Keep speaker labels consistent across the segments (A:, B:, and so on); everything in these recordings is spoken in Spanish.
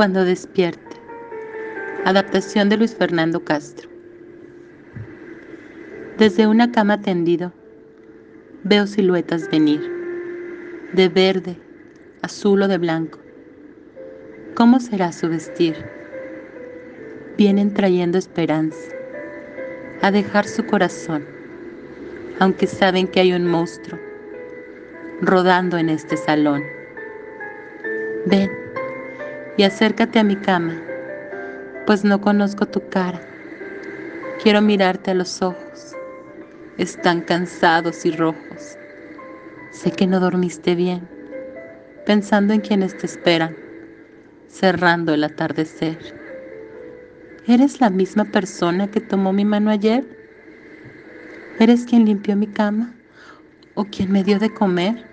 A: Cuando despierte. Adaptación de Luis Fernando Castro. Desde una cama tendido, veo siluetas venir, de verde, azul o de blanco. ¿Cómo será su vestir? Vienen trayendo esperanza, a dejar su corazón, aunque saben que hay un monstruo rodando en este salón. Ven y acércate a mi cama, pues no conozco tu cara. Quiero mirarte a los ojos. Están cansados y rojos. Sé que no dormiste bien, pensando en quienes te esperan, cerrando el atardecer. ¿Eres la misma persona que tomó mi mano ayer? ¿Eres quien limpió mi cama? ¿O quien me dio de comer?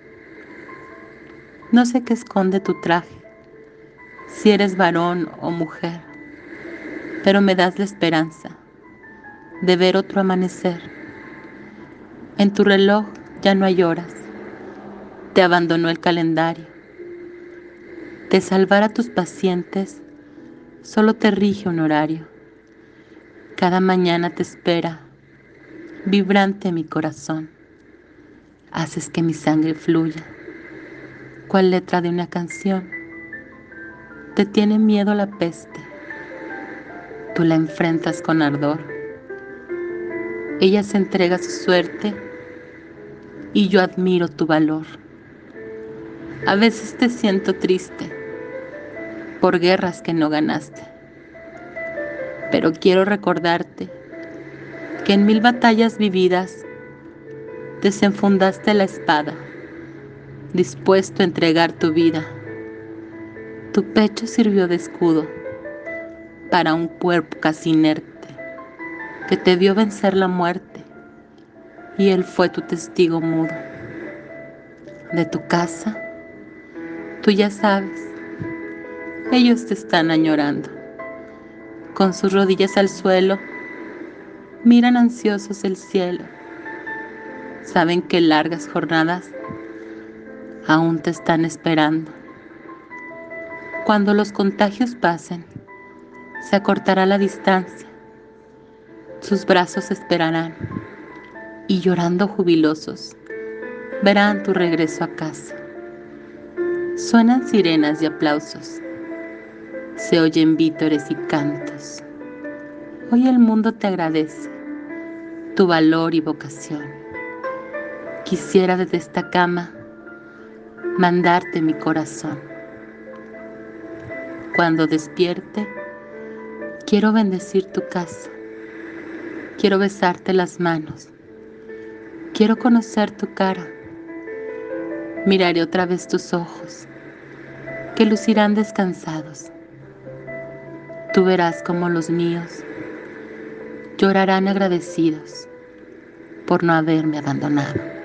A: No sé qué esconde tu traje, si eres varón o mujer, pero me das la esperanza de ver otro amanecer. En tu reloj ya no hay horas, te abandonó el calendario. De salvar a tus pacientes solo te rige un horario. Cada mañana te espera, vibrante mi corazón. Haces que mi sangre fluya cual letra de una canción. Te tiene miedo la peste, tú la enfrentas con ardor. Ella se entrega a su suerte y yo admiro tu valor. A veces te siento triste por guerras que no ganaste, pero quiero recordarte que en mil batallas vividas desenfundaste la espada dispuesto a entregar tu vida. Tu pecho sirvió de escudo para un cuerpo casi inerte que te vio vencer la muerte y él fue tu testigo mudo. De tu casa, tú ya sabes, ellos te están añorando. Con sus rodillas al suelo, miran ansiosos el cielo. Saben que largas jornadas aún te están esperando. Cuando los contagios pasen, se acortará la distancia, sus brazos esperarán y llorando jubilosos verán tu regreso a casa. Suenan sirenas y aplausos, se oyen vítores y cantos. Hoy el mundo te agradece tu valor y vocación. Quisiera desde esta cama mandarte mi corazón. Cuando despierte, quiero bendecir tu casa. Quiero besarte las manos. Quiero conocer tu cara. Miraré otra vez tus ojos, que lucirán descansados. Tú verás como los míos llorarán agradecidos por no haberme abandonado.